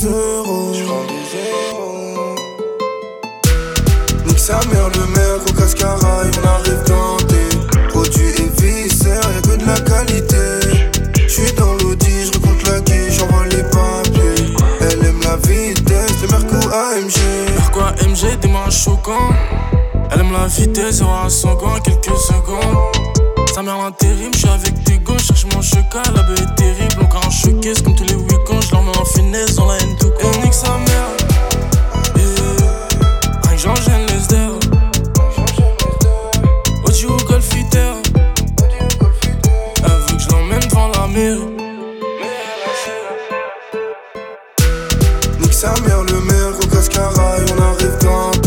C'est j'prends des euros. Nique sa mère le maire au cascarail On arrive dans des produits et viscères Y'a que de la qualité. J'suis dans l'audi, j'recompte la quiche J'envoie les papiers. Elle aime la vitesse, le merco AMG Pourquoi MG, des mains choquants Elle aime la vitesse, 0 à 100 en quelques secondes Sa mère l'intérim, j'suis avec tes gauches, cherche mon chocal, la beuh est terrible, encore un showcase comme tous les week-ends, mets en finesse dans la haine tout court. Et nique sa mère, eh, rien que j'enchaîne les elle veut que j'l'emmène devant la mairie. Nique sa mère, le maire au cascarail, on arrive dans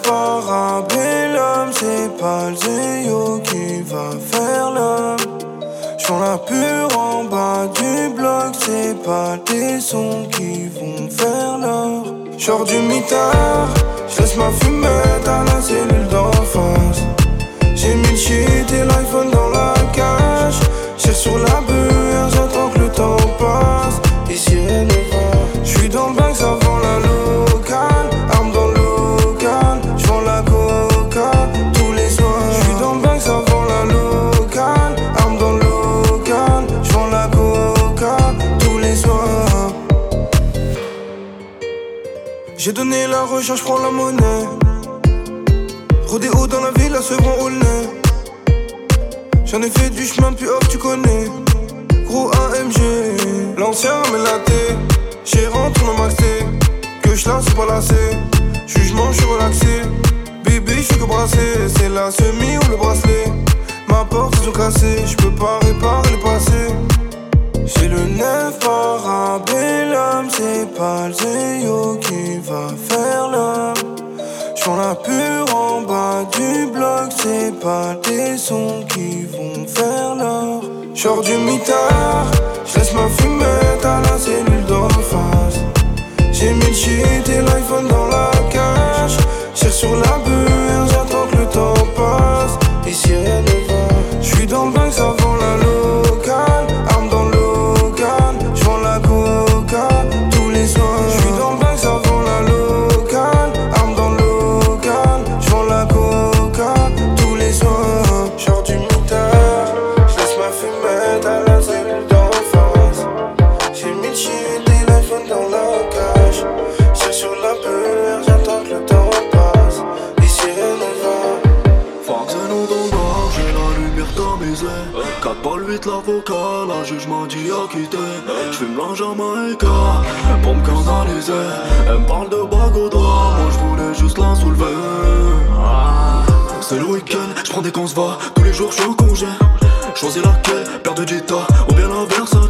neuf parabellum, c'est pas le qui va faire l'homme. J'prends la pure en bas du bloc, c'est pas des sons qui vont faire l'or. J'sors du mitard, j'laisse ma fumette à la cellule d'en face. J'ai mis le shit et l'iPhone dans la cage. Tire sur la BR, J'ai donné la recherche, prends la monnaie. Rodéo dans la ville, à Sevron au nez. J'en ai fait du chemin depuis off, tu connais. Gros AMG, l'ancien mais la. J'ai rentré dans maxé. Que je c'est pas lassé. Jugement, je suis relaxé. Bébé, je fais que brasser. C'est la semi ou le bracelet. Ma porte, ils ont cassé. Je peux pas réparer le passé. Le neuf parabellum, c'est pas le Zéo qui va faire l'homme. J'prends la pure en bas du bloc, c'est pas des sons qui vont faire l'or. J'sors du mitard, j'laisse ma fumette à la cellule d'en face. J'ai mis le shit et l'iPhone dans la cage. Tire sur la BR, j'attends que le temps passe. Ici rien ne va. J'suis dans le bank avant la l'avocat, la juge m'a dit à quitter J'fume Jamaïca, pour me canaliser Elle me parle de bague au doigt, moi j'voulais juste la soulever c'est le week-end. J'prends des qu'on va, tous les jours j'suis en congé. Choisis laquelle, paire de Jetta ou bien la Versace.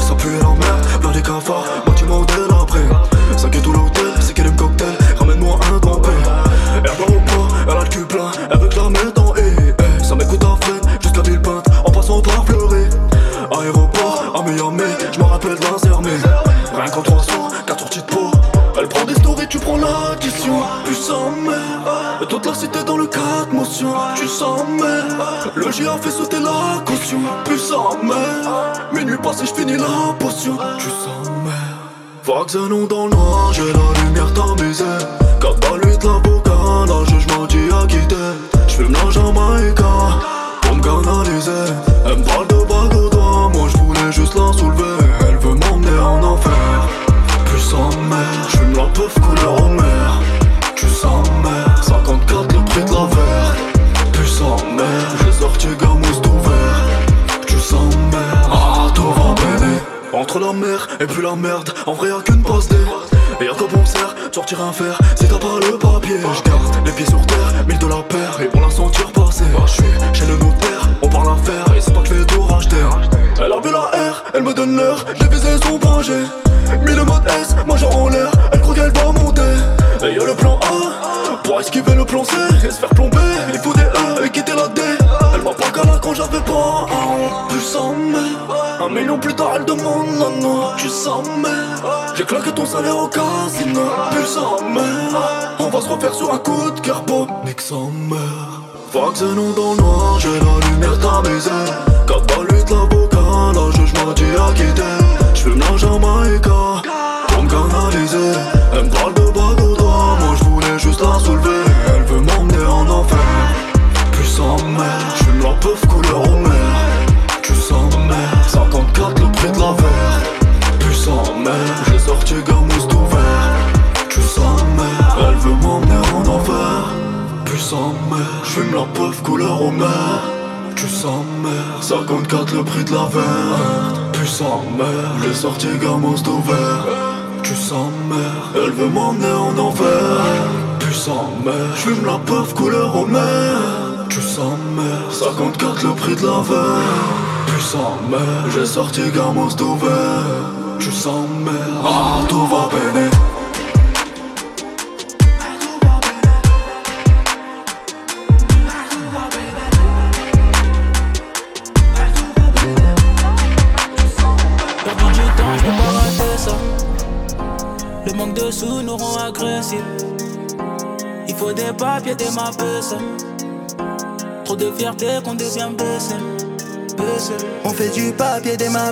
Ça pue la merde, plein des cafards, bâtiment délabré. 5 mais toute la cité dans le 4 motion. Tu sens mais le a fait sauter la caution. Puissant mais minuit passé, j'finis la potion. Tu sens mais Vaxanon dans le noir, j'ai la lumière tamisée. Quatre balles, 8 l'avocat, là je m'en dis à quitter. J'fume la Jamaïca pour me canaliser. Elle me parle de bague au doigt, moi j'voulais juste la soulever. Elle veut m'emmener en enfer. Puissant mère, j'fume la peuf couleur en mer. Tu sens mère, La mer et puis la merde, en vrai y'a qu'une passe D. Et y'a quoi bon sert, de sortir un fer, si t'as pas le papier. J'garde les pieds sur terre, 1000 de la paire, et pour la sentir passer. J'suis chez le notaire, on parle affaire, et c'est pas que j'vais tout racheter. Elle a vu la R, elle me donne l'heure, j'ai visé son projet. Mis le mode S, moi j'ai en l'air, plus tard elle demande non Tu sens mais J'ai claqué ton salaire au casino Puissant mais On va se refaire sur un coup de beau Nick sans mère Vaccin dans le noir, j'ai la lumière tamisée 4 balles 8 l'avocat, la juge m'a dit à quitter J'fume la Jamaïca pour me canaliser. Elle me parle de bague au doigt, moi j'voulais juste la soulever. Elle veut m'emmener en enfer Puissant mère, j'fume la peuf couleur au mer Tu sens mère, 54 le prix de la verre. Puissant mère, j'ai sorti gamous tout Tu sens mère, elle veut m'emmener en enfer. Puissant mère, j'fume la peuf couleur au mer. Tu sens mère, 54 le prix de la verre. Puissant mère, j'ai sorti gamous tout Tu sens mère, elle veut m'emmener en enfer. Puissant mère, j'fume la peuf couleur au mer. Tu sens mère, 54 le prix de la verre Puissant mère, j'ai sorti gamos tout vert Tu sens mère, ah tout va je ça. Le manque de sous nous rend agressifs. Il faut des papiers, des mappes. Trop de fierté qu'on devient baissé. On fait du papier des ça.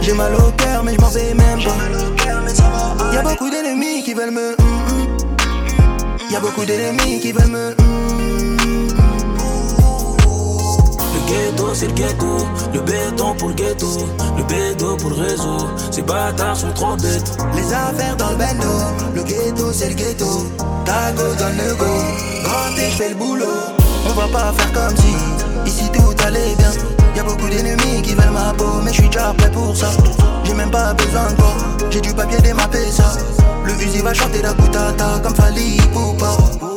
J'ai mal au cœur, mais je m'en fais même pas. Y'a beaucoup d'ennemis qui veulent me. hum. Y'a beaucoup d'ennemis qui veulent me. hum. Le ghetto, c'est le ghetto. Le béton pour le ghetto. Le bédo pour le réseau. Ces bâtards sont trop bêtes. Les affaires dans le bendo, le ghetto c'est le ghetto. Tago donne le go, quand je fais le boulot. On va pas faire comme si ici tout allait bien. Y'a beaucoup d'ennemis qui veulent ma peau, mais je suis déjà prêt pour ça. J'ai même pas besoin de toi, j'ai du papier démappé ça. Le fusil va chanter la goutata comme Fali Poupa.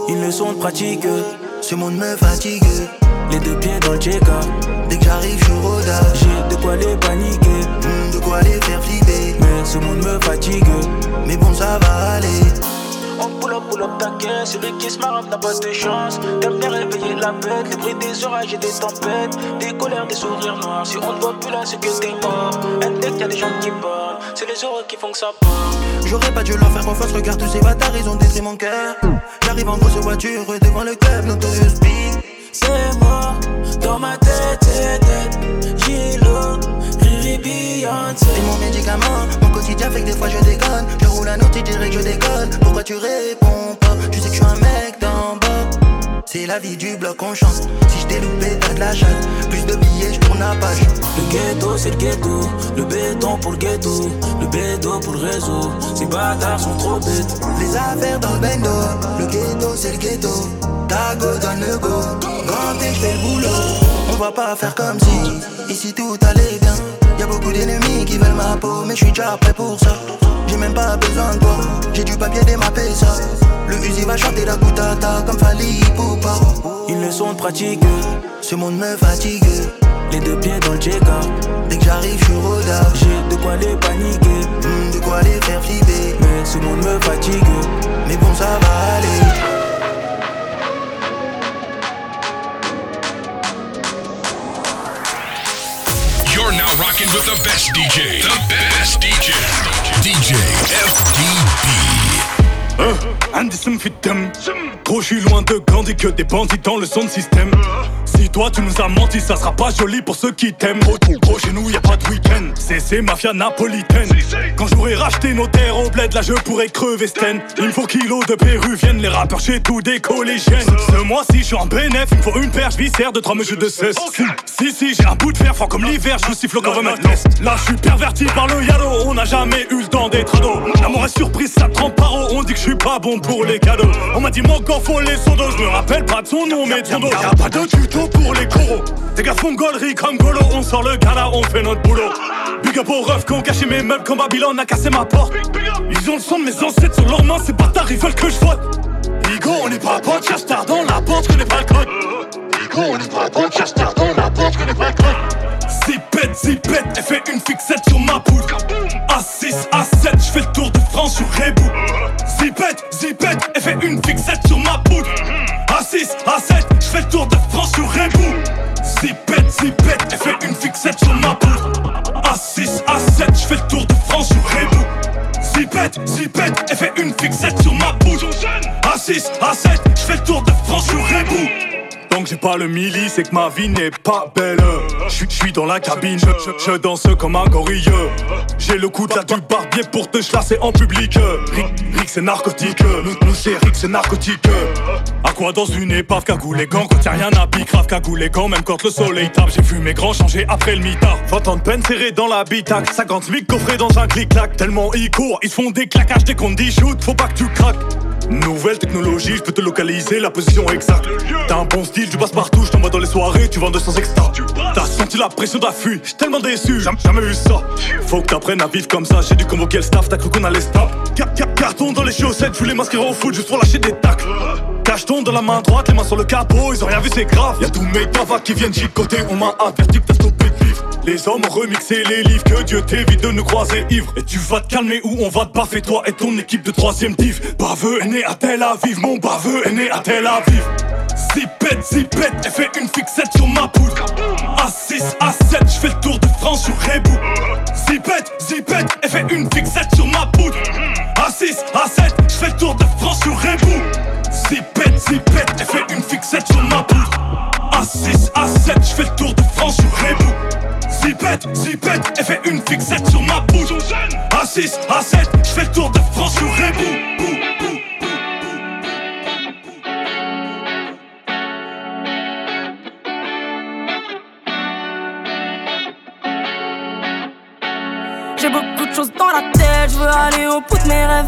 Une leçon de pratique. Ce monde me fatigue, Les deux pieds dans le check-up. dès que j'arrive je rodage. J'ai de quoi les paniquer. Hmm, de quoi les faire flipper, Mais ce monde me fatigue. mais bon ça va aller. On pull up, pull up taquet, celui qui se marre n'a pas de chance. T'aimes bien réveiller la bête, les bruits des orages et des tempêtes, des colères, des sourires noirs. Si on ne voit plus là, c'est que t'es mort. Un deck, y'a des gens qui parlent, c'est les heureux qui font que ça part. J'aurais pas dû leur faire confiance, regarde tous ces bâtards, ils ont détruit mon cœur. J'arrive en grosse voiture devant le club, Notorious Big. C'est moi, dans ma tête, tête, Beyoncé. C'est mon médicament, mon quotidien fait que des fois je déconne. Je roule un autre, tu dirais que je déconne. Pourquoi tu réponds pas? Tu sais que je suis un mec d'en bas. C'est la vie du bloc, on chance. Si je t'ai loupé, t'as de la chatte. Plus de billets, je tourne la page. Le ghetto, c'est le ghetto. Le béton pour le ghetto. Le bédo pour le réseau. Ces bâtards sont trop bêtes. Les affaires dans le bendo, le ghetto c'est le ghetto. Tago donne le go, quand je fais le boulot. On va pas faire comme si ici tout allait bien. Y'a beaucoup d'ennemis qui veulent ma peau, mais je suis déjà prêt pour ça. J'ai même pas besoin de toi. J'ai du papier démappé ça. Le Uzi va chanter la goutata comme Fali Poupa. Une leçon de pratique, ce monde me fatigue. Les deux pieds dans le check Dès que j'arrive, je rodard. J'ai de quoi les paniquer, hmm, de quoi les faire flipper. Mais ce monde me fatigue, mais bon, ça va aller. rocking with the best DJ. The best DJ. DJ FDB. Hein, indice me fit thème. Je suis loin de Gandhi que des bandits dans le son système. Si toi tu nous as menti ça sera pas joli pour ceux qui t'aiment. Gros, chez nous y a pas de week-end. C'est ces mafia napolitaine. Quand j'aurai racheté nos terres au bled là je pourrais crever Sten. Il me faut kilos de péruviennes Les rappeurs chez tous des collégiennes Ce mois-ci je suis en bénéf. Il me faut une perche viscère de trois mesures de cesse. Si si j'ai un bout de fer fort comme l'hiver. Je vous siffle comme un Là je suis perverti par le yalo. On n'a jamais eu le temps d'être ado. L'amour est surprise ça trempe par On dit que je suis pas bon pour les cadeaux. On m'a dit mon corps faut les sodos, je me rappelle pas de son nom, mais de son dos. Y'a pas de tuto pour les coraux. Tes gars font gollerie comme Golo, on sort le gala, on fait notre boulot. Big up aux refs qui ont caché mes meubles comme Babylone a cassé ma porte. Ils ont le son de mes ancêtres sur leurs mains, ces bâtards ils veulent que je vote. Igo, on n'est pas potes, cherche tard dans la porte, connais pas le code. Igo, on n'est pas potes, cherche tard dans la porte, connais pas le code. Zipette, zipette, elle fait une fixette sur ma poudre. A6, A7, je fais le tour de France sur Rebou. Zipette, zipette, elle fait une fixette sur ma poudre. A6, A7, je fais le tour de France sur Rebou. Zipette, zipette, elle fait une fixette sur ma poudre. A6, A7, je fais le tour de France sur Rebou. Zipette, zipette, elle fait une fixette sur ma poudre. A6, A7, je fais le tour de France sur Rebou. Donc j'ai pas le milli, c'est que ma vie n'est pas belle. Je suis dans la cabine, je, danse comme un gorille. J'ai le coup de la du barbier pour te chasser en public. Rick, Rick c'est narcotique, nous, c'est Rick c'est narcotique. À quoi dans une épave, cagou les gants, quand y'a rien à pique, grave les gants, même quand le soleil tape. J'ai vu mes grands changer après le mitard. 20 ans de peine serré dans la bitac, 50 000 coffrés dans un clic-clac. Tellement ils courent, ils font des claquages dès qu'on dit shoot, faut pas que tu craques. Nouvelle technologie, je peux te localiser la position exacte. T'as un bon style, tu passes partout, je t'envoie dans les soirées, tu vends 200 extra. T'as senti la pression d'affût, j'suis tellement déçu, j'ai jamais eu ça. Faut que t'apprennes à vivre comme ça, j'ai dû convoquer le staff, t'as cru qu'on allait stop. Carton dans les chaussettes, je voulais masquer au foot juste pour lâcher des tacles. Cacheton dans la main droite, les mains sur le capot, ils ont rien vu, c'est grave. Y'a tous mes tavas qui viennent chicoter, on m'a averti que t'as stoppé de vivre. Les hommes ont remixé les livres, que Dieu t'évite de nous croiser ivre. Et tu vas te calmer ou on va te baffer, toi et ton équipe de troisième div. Baveux est né à Tel Aviv, mon baveux est né à Tel Aviv. Zipette, zipette, elle fait une fixette sur ma poudre. A6, A7, je fais le tour de France sur Rebou. J'ai beaucoup de choses dans la tête, je veux aller au bout de mes rêves.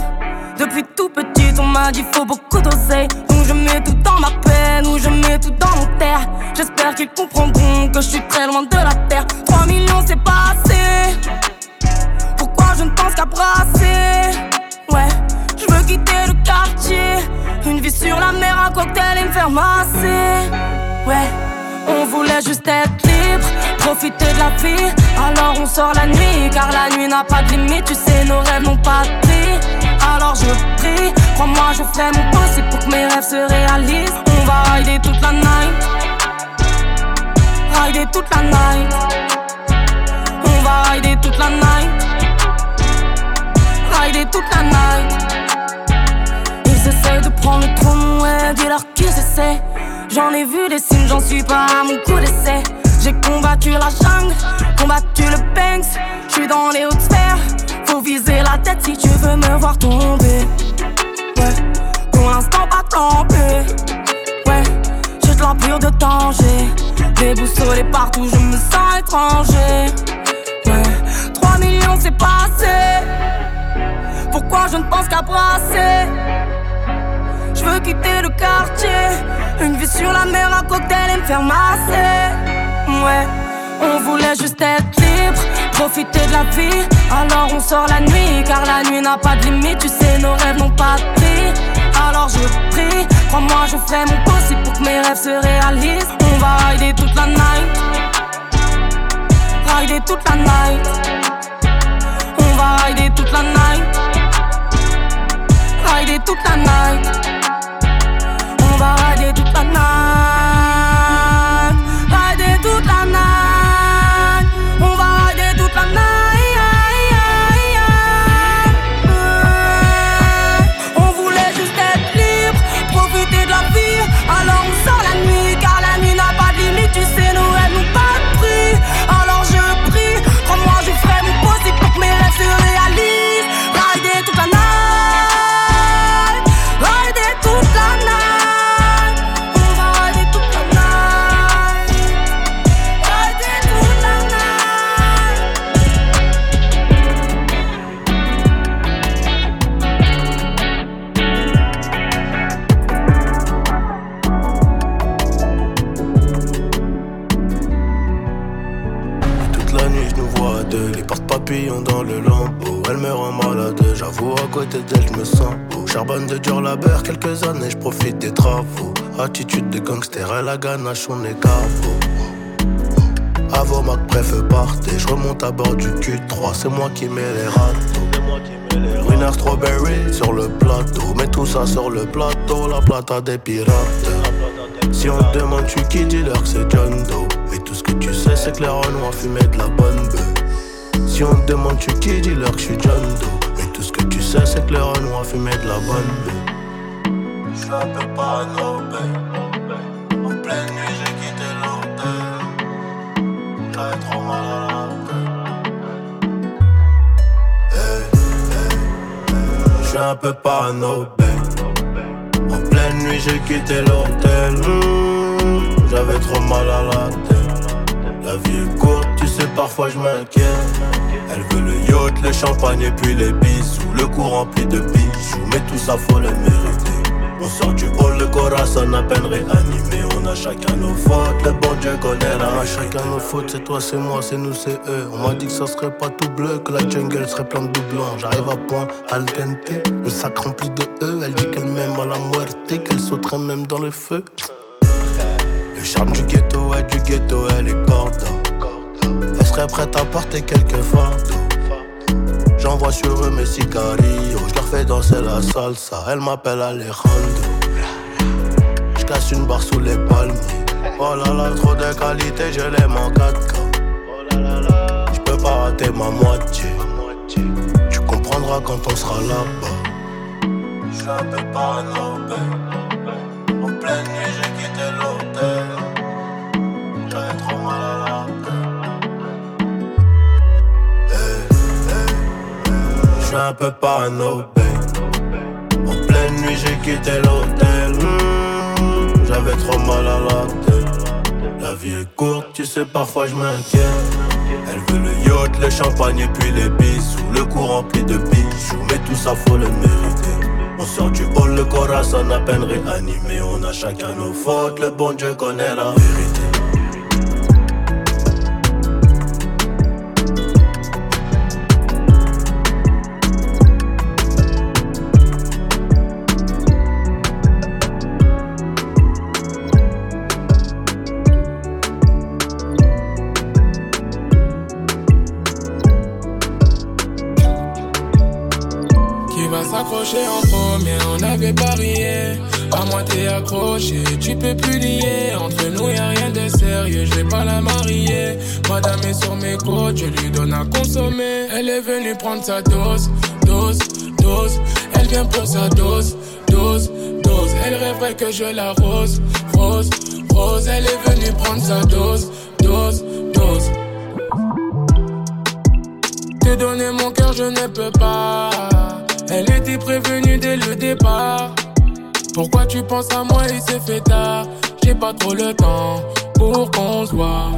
Depuis tout petit, on m'a dit faut beaucoup d'oseille. Donc je mets tout dans ma peine, ou je mets tout dans mon terre. J'espère qu'ils comprendront que je suis très loin de la sur la mer, un cocktail et me faire masser. Ouais. On voulait juste être libre, profiter de la vie. Alors on sort la nuit, car la nuit n'a pas de limite. Tu sais, nos rêves n'ont pas de prix. Alors je prie, crois-moi, je ferai mon possible pour que mes rêves se réalisent. On va rider toute la night, rider toute la night. On va rider toute la night, rider toute la night. Ils essayent de prendre le dis-leur qu'ils essaient. J'en ai vu des signes, j'en suis pas à mon coup d'essai. J'ai combattu la jungle, combattu le Banks. J'suis dans les hautes sphères, faut viser la tête si tu veux me voir tomber. Ouais, pour l'instant pas tomber. Ouais, j'ai de l'empire de danger. Déboussolé partout, je me sens étranger. Ouais, 3 millions c'est passé. Pourquoi je ne pense qu'à brasser? Je veux quitter le quartier. Une vie sur la mer, un cocktail et me faire masser. Ouais, on voulait juste être libre profiter de la vie. Alors on sort la nuit, car la nuit n'a pas de limite. Tu sais, nos rêves n'ont pas de prix. Alors je prie, crois-moi, je ferai mon possible pour que mes rêves se réalisent. On va rider toute la night. Rider toute la night. On va rider toute la night. Rider toute la night. On va rider toute la night. On est. Avant ma préf partez, je remonte à bord du Q3, c'est moi qui mets les râteaux. Winner Strawberry sur le plateau, mais tout ça sur le plateau, la plata des pirates. Si on te demande tu qui dis-leur que c'est John Doe Et tout ce que tu sais c'est que les Renois fumaient de la bonne bœuf Si on te demande tu qui dis-leur que je suis John Doe Et tout ce que tu sais c'est que les Renois fumaient de la bonne bœuf J'suis un peu parano, babe. En pleine Un peu parano. En pleine nuit j'ai quitté l'hôtel. J'avais trop mal à la tête. La vie est courte, tu sais parfois je m'inquiète. Elle veut le yacht, le champagne et puis les bisous. Le cou rempli de bijoux Mais tout ça faut le mériter On sort du hall, le corazon à peine réanimé. On a chacun nos fautes, le bon Dieu connaît Chacun nos fautes, c'est toi, c'est moi, c'est nous, c'est eux. On m'a dit que ça serait pas tout bleu Que la jungle serait plein de doublons. J'arrive à point, al dente Le sac rempli de E Elle dit qu'elle m'aime à la muerte Qu'elle sauterait même dans le feu. Le charme du ghetto, ouais, du ghetto, elle est corda. Elle serait prête à porter quelques fardeaux. J'envoie sur eux mes sicarios Je fais danser la salsa. Elle m'appelle Alejandro. Je casse une barre sous les palmiers. Oh là là, trop de qualité, je l'aime en 4K Je peux pas rater ma moitié. Tu comprendras quand on sera là-bas. J'suis un peu parano, babe. En pleine nuit, j'ai quitté l'hôtel. J'avais trop mal à la tête. J'suis un peu parano, j'ai quitté l'hôtel. Hmm, J'avais trop mal à la tête. La vie est courte, tu sais, parfois je m'inquiète. Elle veut le yacht, le champagne et puis les bisous. Le cou rempli de bijoux, mais tout ça faut le mériter. On sort du hall, le corazon à peine réanimé. On a chacun nos fautes, le bon Dieu connaît la vérité. Prendre sa dose, dose, dose. Elle vient pour sa dose, dose, dose. Elle rêverait que je la rose, rose, rose. Elle est venue prendre sa dose, dose, dose. Te donner mon cœur, je ne peux pas. Elle était prévenue dès le départ. Pourquoi tu penses à moi, il s'est fait tard? J'ai pas trop le temps pour qu'on se voit.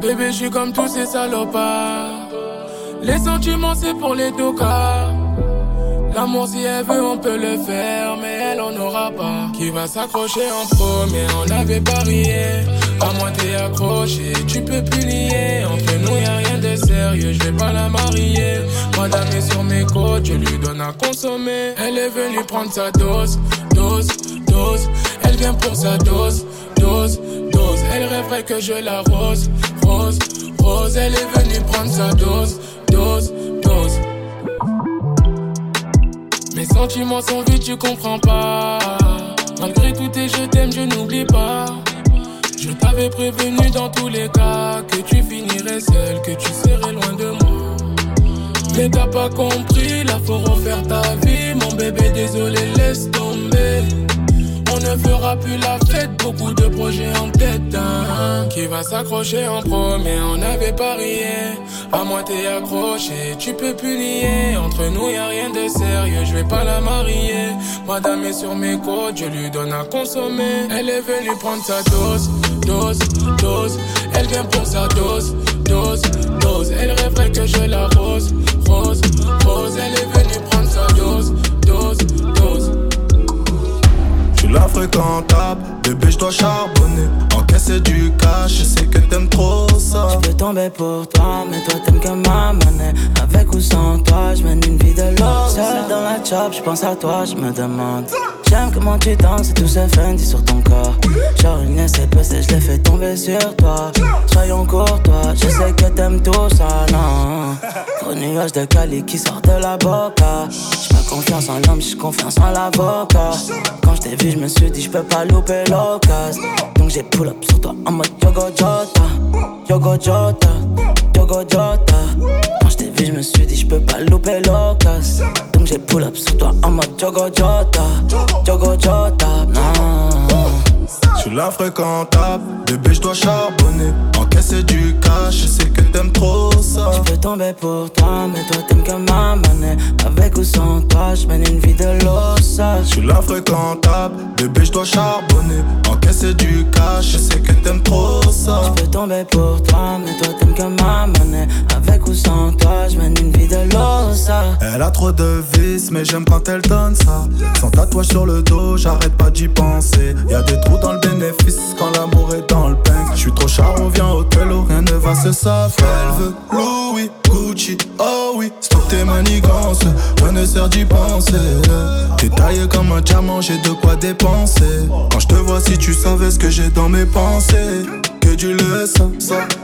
Bébé, je suis comme tous ces salopards. Les sentiments, c'est pour les tocards. L'amour, si elle veut, on peut le faire, mais elle en aura pas. Qui va s'accrocher en premier, on avait parié. À moi t'es accroché, tu peux plus nier. Entre nous y'a rien de sérieux, je vais pas la marier. Madame est sur mes côtes, je lui donne à consommer. Elle est venue prendre sa dose, dose, dose. Elle vient pour sa dose, dose, dose. Elle rêverait que je la rose, rose, rose. Elle est venue prendre sa dose, dose, dose. Mes sentiments sont vides, tu comprends pas. Malgré tout tes je t'aime, je n'oublie pas. Je t'avais prévenu dans tous les cas que tu finirais seul, que tu serais loin de moi. Mais t'as pas compris, là faut refaire ta vie. Mon bébé, désolé, laisse tomber. On ne fera plus la fête, beaucoup de projets en tête. Qui va s'accrocher en premier, on avait parié. À moi t'es accroché, tu peux plus nier. Entre nous y a rien de sérieux, je vais pas la marier. Madame est sur mes côtes, je lui donne à consommer. Elle est venue prendre sa dose, dose, dose. Elle vient pour sa dose, dose, dose. Elle rêverait que je la rose, rose, rose. Elle est venue prendre sa dose, dose, la fréquentable, bébé je dois charbonner Encaisser du cash, je sais que t'aimes trop ça Je peux tomber pour toi, mais toi t'aimes que ma monnaie. Avec ou sans toi, je mène une vie de l'or. Seul dans la chop, je pense à toi, je me demande. J'aime comment tu danses et tout ce Fendi sur ton corps. Genre une SPC, je l'ai fait tomber sur toi. Soyons courtois, je sais que t'aimes tout ça, non. Gros nuage de Cali qui sort de la boca. J'ai pas confiance en l'homme, j'ai confiance en l'avocat. Quand je t'ai vu, je suis dit, je peux pas louper l'occasion. Donc j'ai pull up sur toi en mode Yogo Jota. Yogo Jota, Yogo Jota. Quand je t'ai vu, je suis dit, je peux pas louper l'occasion. Donc j'ai pull up sur toi en mode Yogo Jota. Yogo Jota, non. Je suis la fréquentable, bébé je dois charbonner Encaisser du cash, je sais que t'aimes trop ça Je peux tomber pour toi, mais toi t'aimes que ma monnaie. Avec ou sans toi, je mène une vie de l'ossa. Je suis la fréquentable, bébé dois charbonner. Encaisser du cash, je sais que t'aimes trop ça. Je peux tomber pour toi, mais toi t'aimes que ma monnaie. Avec ou sans toi, je mène une vie de l'ossa. Elle a trop de vices, mais j'aime quand elle donne ça. Sans tatouage sur le dos, j'arrête pas d'y penser. Y'a des trous dans le bénéfice quand l'amour est dans le pain Je suis trop charo, viens au télo, rien ne va se savoir Elle veut Louis, Gucci, oh oui. Stop tes manigances, rien ne sert d'y penser. T'es taillé comme un diamant, j'ai de quoi dépenser Quand je te vois, si tu savais ce que j'ai dans mes pensées que du le ça,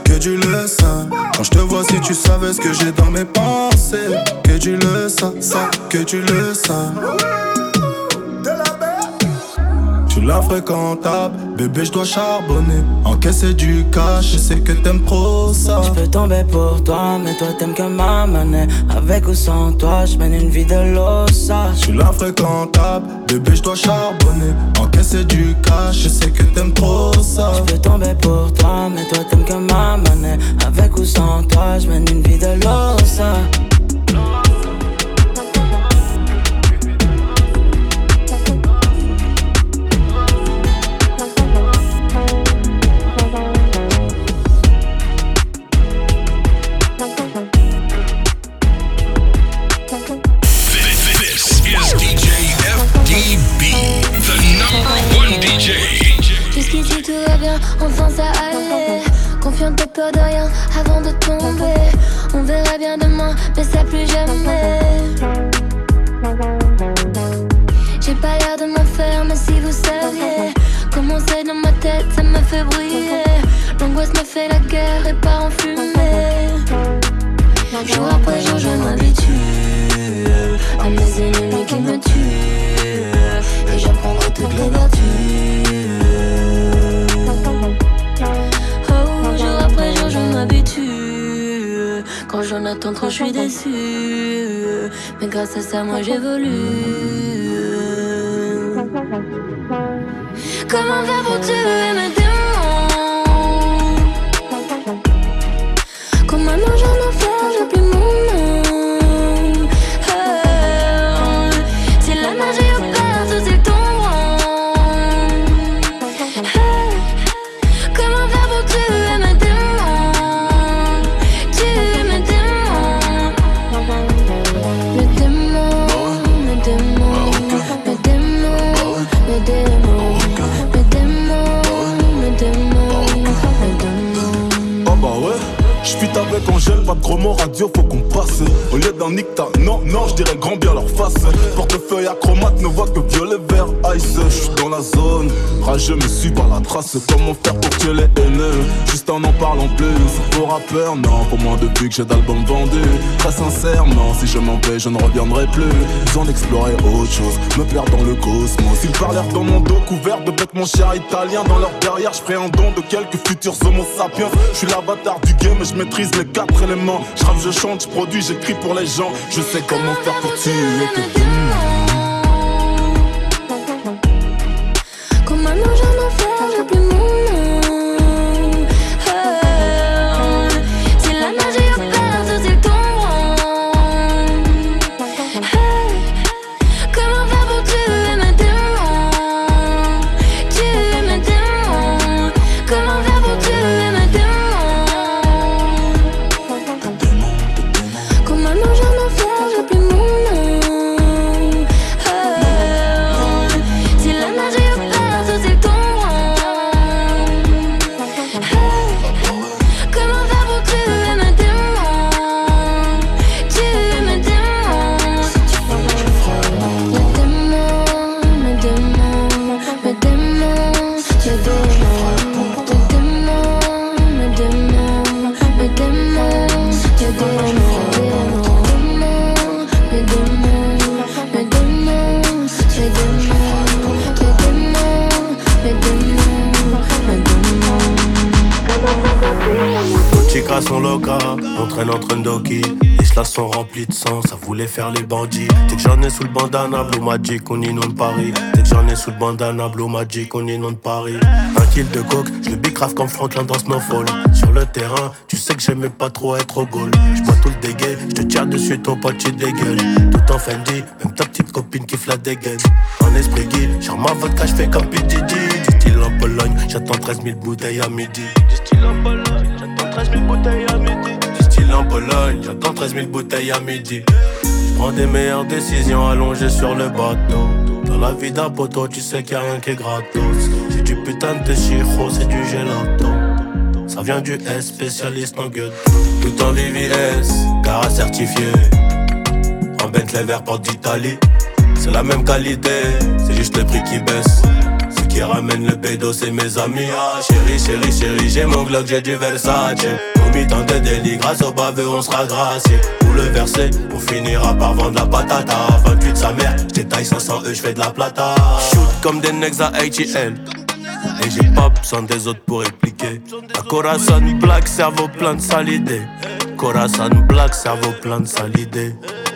que du le sang. Quand je te vois, si tu savais ce que j'ai dans mes pensées, que du le ça, que tu le sang. Je suis la fréquentable, bébé je dois charbonner Encaisser du cash, je sais que t'aimes trop ça Je peux tomber pour toi, mais toi t'aimes que ma monnaie. Avec ou sans toi, je mène une vie de l'ossa. Je suis la fréquentable, bébé je dois charbonner Encaisser du cash, je sais que t'aimes trop ça Je peux tomber pour toi, mais toi t'aimes que ma monnaie. Avec ou sans toi, je mène une vie de l'ossa. Et en fumée. Jour après jour, je m'habitue à mes ennemis qui me tuent. Et j'apprendrai toutes les vertus. Oh, jour après jour, je m'habitue. Quand j'en attends trop, je suis déçu. Mais grâce à ça, moi j'évolue. Comment faire pour tuer mes pas de gros mots radio, faut qu'on passe. Au lieu d'un nicta, non, non, je dirais grand bien leur face. Portefeuille acromate ne voit que violet vert ice. Je suis dans la zone, rageux me suis par la trace. Comment faire pour tuer les haineux Juste en en parlant plus. Pour rappeur, non, pour moins depuis que j'ai d'albums vendus. Très sincèrement, si je m'en vais, je ne reviendrai plus. Besoin d'explorer autre chose, me perdre dans le cosmos. Ils parlèrent dans mon dos couvert de bêtes, mon cher italien. Dans leur derrière, je un don de quelques futurs homo sapiens. Je suis l'avatar du game je maîtrise les quatre éléments. Je je chante, je produis, j'écris pour les gens. Je sais comment faire pour tuer tes démons. Faire les bandits. Dès que j'en ai sous le bandana, Blue Magic, on inonde Paris. Dès que j'en ai sous le bandana, Blue Magic, on inonde Paris. Un kill de coke, je le bicrave comme Franklin dans Snowfall. Sur le terrain, tu sais que j'aimais pas trop être au goal. J'bois tout le dégueu, je te tire dessus, ton pote, tu dégueules. Tout en Fendi, même ta petite copine qui la dégaine. En esprit guide, genre ma vodka, j'fais comme PDD. Du style en Pologne, j'attends 13 000 bouteilles à midi. En Pologne, 13 000 bouteilles à midi. Du style en Pologne, j'attends 13 000 bouteilles à midi. Prends des meilleures décisions allongées sur le bateau. Dans la vie d'un poteau, tu sais qu'il a rien qui est gratos. C'est du putain de chiro, c'est du gelato. Ça vient du S, spécialiste en gueule. Tout en VVS, car certifié. En Bentley vert porte d'Italie. C'est la même qualité, c'est juste le prix qui baisse. Ramène le pédo, c'est mes amis. Ah, chérie, chérie, chérie, j'ai mon Glock, j'ai du Versace. Au mi de délit, grâce au baveux, on sera gracié le verser. On finira par vendre la patata. 28 sa mère, j'détaille 500 E, j'fais de la plata. Shoot comme des necks à ATL. Et j'ai pas besoin des autres pour répliquer. La Corazon black, cerveau plein de sale idée. Corazon black, cerveau plein de sale.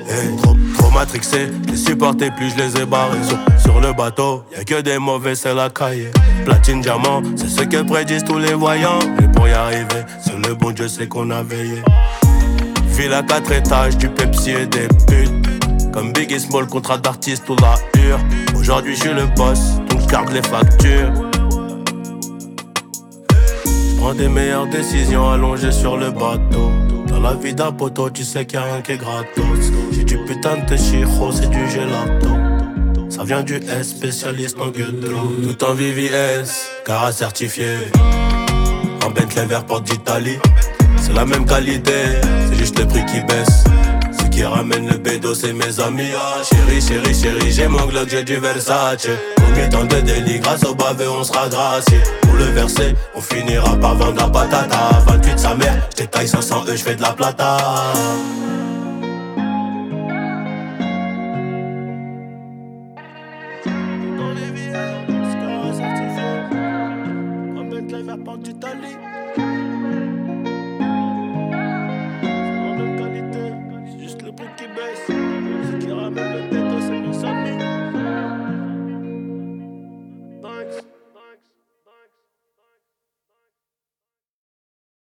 Hey, trop, matrixé, je les supportais plus, je les ai barrés. Sur, le bateau, y'a que des mauvais, c'est la cahier. Platine, diamant, c'est ce que prédisent tous les voyants. Mais pour y arriver, c'est le bon Dieu, c'est qu'on a veillé. Ville à quatre étages, du Pepsi et des putes. Comme Big et Small, contrat d'artiste ou la hure. Aujourd'hui, je suis le boss, donc je garde les factures. Prends des meilleures décisions allongées sur le bateau. Dans la vie d'un poteau, tu sais qu'il y a rien qui est gratos. Du putain de chiro, c'est du gelato. Ça vient du S, spécialiste en gueule Tout en VVS, car certifié. En Bentley vert porte d'Italie. C'est la même qualité, c'est juste le prix qui baisse. Ce qui ramène le bédo, c'est mes amis. Ah, chérie, chérie, chérie, j'ai mon Glock, j'ai du Versace. Combien temps de délit, grâce au baveux, on sera gracié. Pour le verser, on finira par vendre la patata. 28 sa mère, j'étaille 500 E, j'fais de la plata.